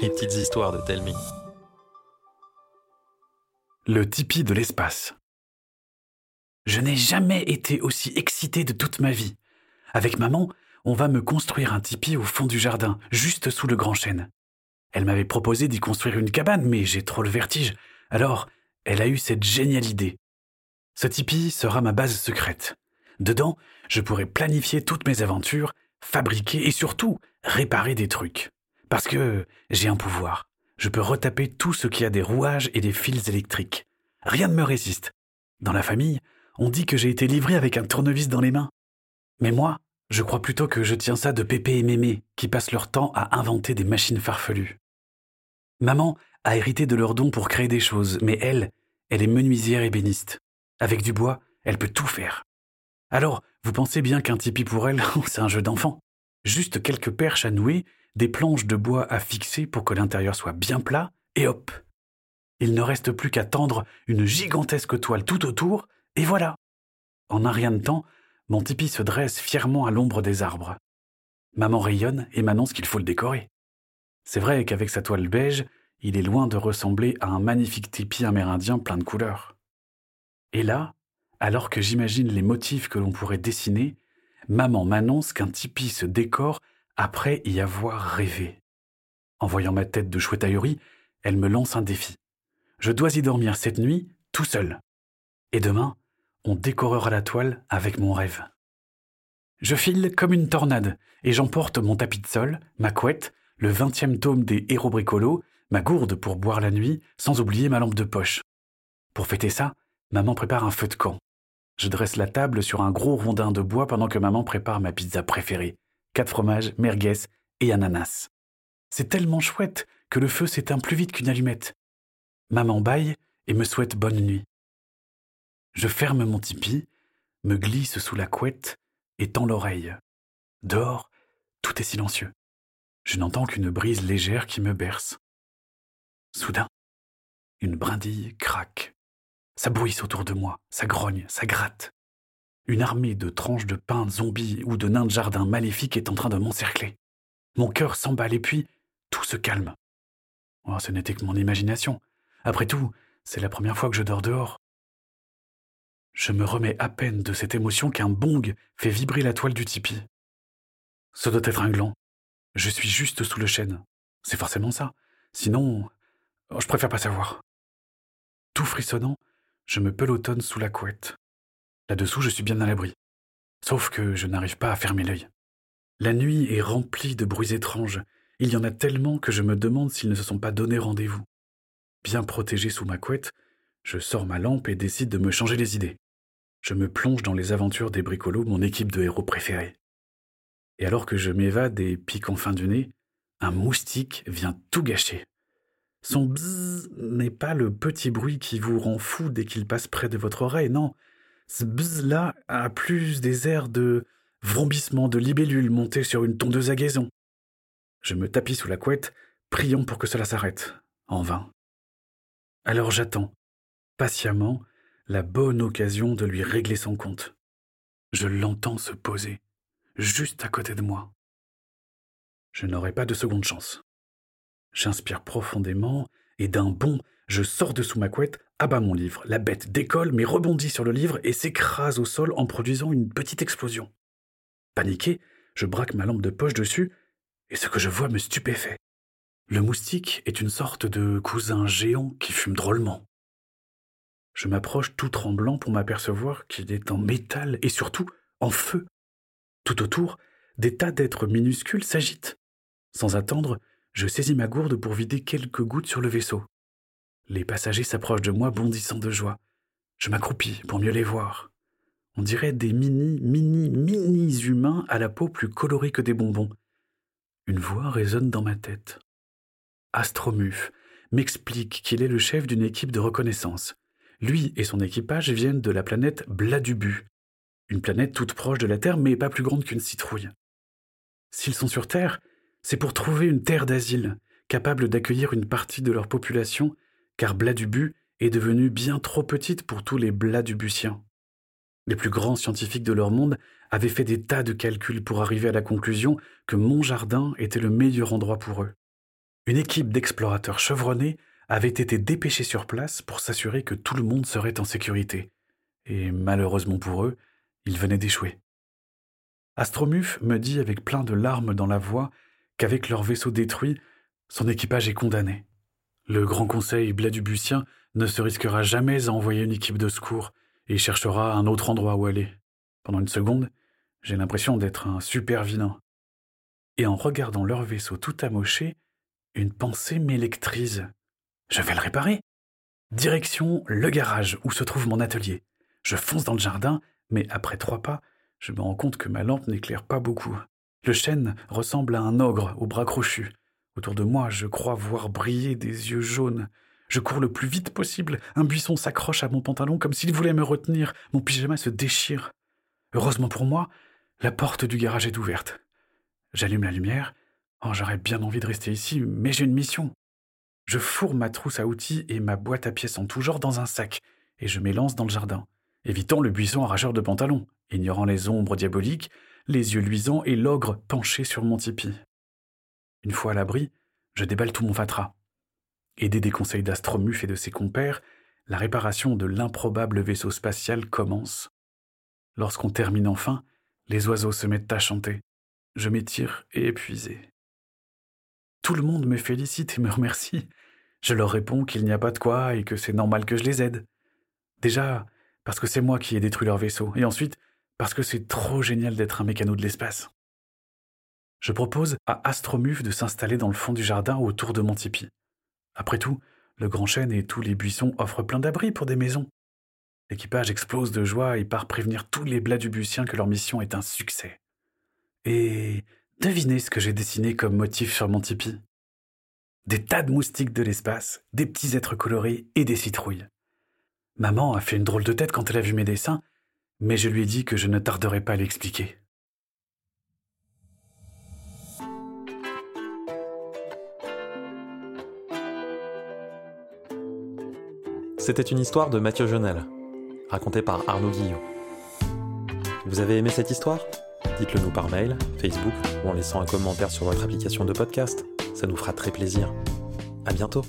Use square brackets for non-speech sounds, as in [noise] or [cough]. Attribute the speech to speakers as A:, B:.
A: Les petites histoires de Telmi.
B: Le tipi de l'espace. Je n'ai jamais été aussi excité de toute ma vie. Avec maman, on va me construire un tipi au fond du jardin, juste sous le grand chêne. Elle m'avait proposé d'y construire une cabane, mais j'ai trop le vertige. Alors, elle a eu cette géniale idée. Ce tipi sera ma base secrète. Dedans, je pourrai planifier toutes mes aventures, fabriquer et surtout réparer des trucs. Parce que j'ai un pouvoir. Je peux retaper tout ce qui a des rouages et des fils électriques. Rien ne me résiste. Dans la famille, on dit que j'ai été livré avec un tournevis dans les mains. Mais moi, je crois plutôt que je tiens ça de Pépé et Mémé, qui passent leur temps à inventer des machines farfelues. Maman a hérité de leur don pour créer des choses, mais elle, elle est menuisière ébéniste. Avec du bois, elle peut tout faire. Alors, vous pensez bien qu'un tipi pour elle, [laughs] c'est un jeu d'enfant. Juste quelques perches à nouer, des planches de bois à fixer pour que l'intérieur soit bien plat, et hop. Il ne reste plus qu'à tendre une gigantesque toile tout autour, et voilà. En un rien de temps, mon tipi se dresse fièrement à l'ombre des arbres. Maman rayonne et m'annonce qu'il faut le décorer. C'est vrai qu'avec sa toile beige, il est loin de ressembler à un magnifique tipi amérindien plein de couleurs. Et là, alors que j'imagine les motifs que l'on pourrait dessiner, maman m'annonce qu'un tipi se décore après y avoir rêvé. En voyant ma tête de chouette ahurie, elle me lance un défi. Je dois y dormir cette nuit, tout seul. Et demain, on décorera la toile avec mon rêve. Je file comme une tornade et j'emporte mon tapis de sol, ma couette, le vingtième tome des héros bricolos, ma gourde pour boire la nuit, sans oublier ma lampe de poche. Pour fêter ça, maman prépare un feu de camp. Je dresse la table sur un gros rondin de bois pendant que maman prépare ma pizza préférée. Quatre fromages, merguez et ananas. C'est tellement chouette que le feu s'éteint plus vite qu'une allumette. Maman baille et me souhaite bonne nuit. Je ferme mon tipi, me glisse sous la couette et tends l'oreille. Dehors, tout est silencieux. Je n'entends qu'une brise légère qui me berce. Soudain, une brindille craque. Ça bruisse autour de moi, ça grogne, ça gratte. Une armée de tranches de pain zombies ou de nains de jardin maléfiques est en train de m'encercler. Mon cœur s'emballe et puis tout se calme. Oh, ce n'était que mon imagination. Après tout, c'est la première fois que je dors dehors. Je me remets à peine de cette émotion qu'un bong fait vibrer la toile du tipi. Ce doit être un gland. Je suis juste sous le chêne. C'est forcément ça. Sinon, oh, je préfère pas savoir. Tout frissonnant, je me pelotonne sous la couette. Là-dessous, je suis bien à l'abri. Sauf que je n'arrive pas à fermer l'œil. La nuit est remplie de bruits étranges. Il y en a tellement que je me demande s'ils ne se sont pas donné rendez-vous. Bien protégé sous ma couette, je sors ma lampe et décide de me changer les idées je me plonge dans les aventures des bricolos, mon équipe de héros préférés. Et alors que je m'évade et pique en fin du nez, un moustique vient tout gâcher. Son bzzz n'est pas le petit bruit qui vous rend fou dès qu'il passe près de votre oreille, non. Ce bzzz-là a plus des airs de vrombissement de libellules montées sur une tondeuse à gazon. Je me tapis sous la couette, priant pour que cela s'arrête. En vain. Alors j'attends, patiemment, la bonne occasion de lui régler son compte. Je l'entends se poser, juste à côté de moi. Je n'aurai pas de seconde chance. J'inspire profondément et d'un bond, je sors de sous ma couette, abats mon livre. La bête décolle mais rebondit sur le livre et s'écrase au sol en produisant une petite explosion. Paniqué, je braque ma lampe de poche dessus et ce que je vois me stupéfait. Le moustique est une sorte de cousin géant qui fume drôlement. Je m'approche tout tremblant pour m'apercevoir qu'il est en métal et surtout en feu. Tout autour, des tas d'êtres minuscules s'agitent. Sans attendre, je saisis ma gourde pour vider quelques gouttes sur le vaisseau. Les passagers s'approchent de moi bondissant de joie. Je m'accroupis pour mieux les voir. On dirait des mini, mini, mini humains à la peau plus colorée que des bonbons. Une voix résonne dans ma tête. Astromuf m'explique qu'il est le chef d'une équipe de reconnaissance. Lui et son équipage viennent de la planète Bladubu, une planète toute proche de la Terre mais pas plus grande qu'une citrouille. S'ils sont sur Terre, c'est pour trouver une terre d'asile, capable d'accueillir une partie de leur population, car Bladubu est devenue bien trop petite pour tous les Bladubusiens. Les plus grands scientifiques de leur monde avait fait des tas de calculs pour arriver à la conclusion que mon jardin était le meilleur endroit pour eux. Une équipe d'explorateurs chevronnés avait été dépêchée sur place pour s'assurer que tout le monde serait en sécurité. Et malheureusement pour eux, ils venaient d'échouer. Astromuf me dit avec plein de larmes dans la voix qu'avec leur vaisseau détruit, son équipage est condamné. Le Grand Conseil Bladubusien ne se risquera jamais à envoyer une équipe de secours et cherchera un autre endroit où aller. Pendant une seconde, j'ai l'impression d'être un super vilain. Et en regardant leur vaisseau tout amoché, une pensée m'électrise. Je vais le réparer. Direction le garage où se trouve mon atelier. Je fonce dans le jardin, mais après trois pas, je me rends compte que ma lampe n'éclaire pas beaucoup. Le chêne ressemble à un ogre aux bras crochus. Autour de moi, je crois voir briller des yeux jaunes. Je cours le plus vite possible. Un buisson s'accroche à mon pantalon comme s'il voulait me retenir. Mon pyjama se déchire. Heureusement pour moi, la porte du garage est ouverte. J'allume la lumière. Oh, j'aurais bien envie de rester ici, mais j'ai une mission. Je fourre ma trousse à outils et ma boîte à pièces en tout genre dans un sac, et je m'élance dans le jardin, évitant le buisson arracheur de pantalon, ignorant les ombres diaboliques, les yeux luisants et l'ogre penché sur mon tipi. Une fois à l'abri, je déballe tout mon fatras. Aidé des conseils d'Astromuf et de ses compères, la réparation de l'improbable vaisseau spatial commence. Lorsqu'on termine enfin, les oiseaux se mettent à chanter. Je m'étire épuisé. Tout le monde me félicite et me remercie. Je leur réponds qu'il n'y a pas de quoi et que c'est normal que je les aide. Déjà, parce que c'est moi qui ai détruit leur vaisseau, et ensuite, parce que c'est trop génial d'être un mécano de l'espace. Je propose à Astromuf de s'installer dans le fond du jardin autour de mon tipi. Après tout, le grand chêne et tous les buissons offrent plein d'abris pour des maisons. L'équipage explose de joie et part prévenir tous les Bladubusiens que leur mission est un succès. Et devinez ce que j'ai dessiné comme motif sur mon tipi Des tas de moustiques de l'espace, des petits êtres colorés et des citrouilles. Maman a fait une drôle de tête quand elle a vu mes dessins, mais je lui ai dit que je ne tarderais pas à l'expliquer.
A: C'était une histoire de Mathieu Jonel raconté par Arnaud Guillot. Vous avez aimé cette histoire? Dites-le nous par mail, Facebook ou en laissant un commentaire sur votre application de podcast. Ça nous fera très plaisir. À bientôt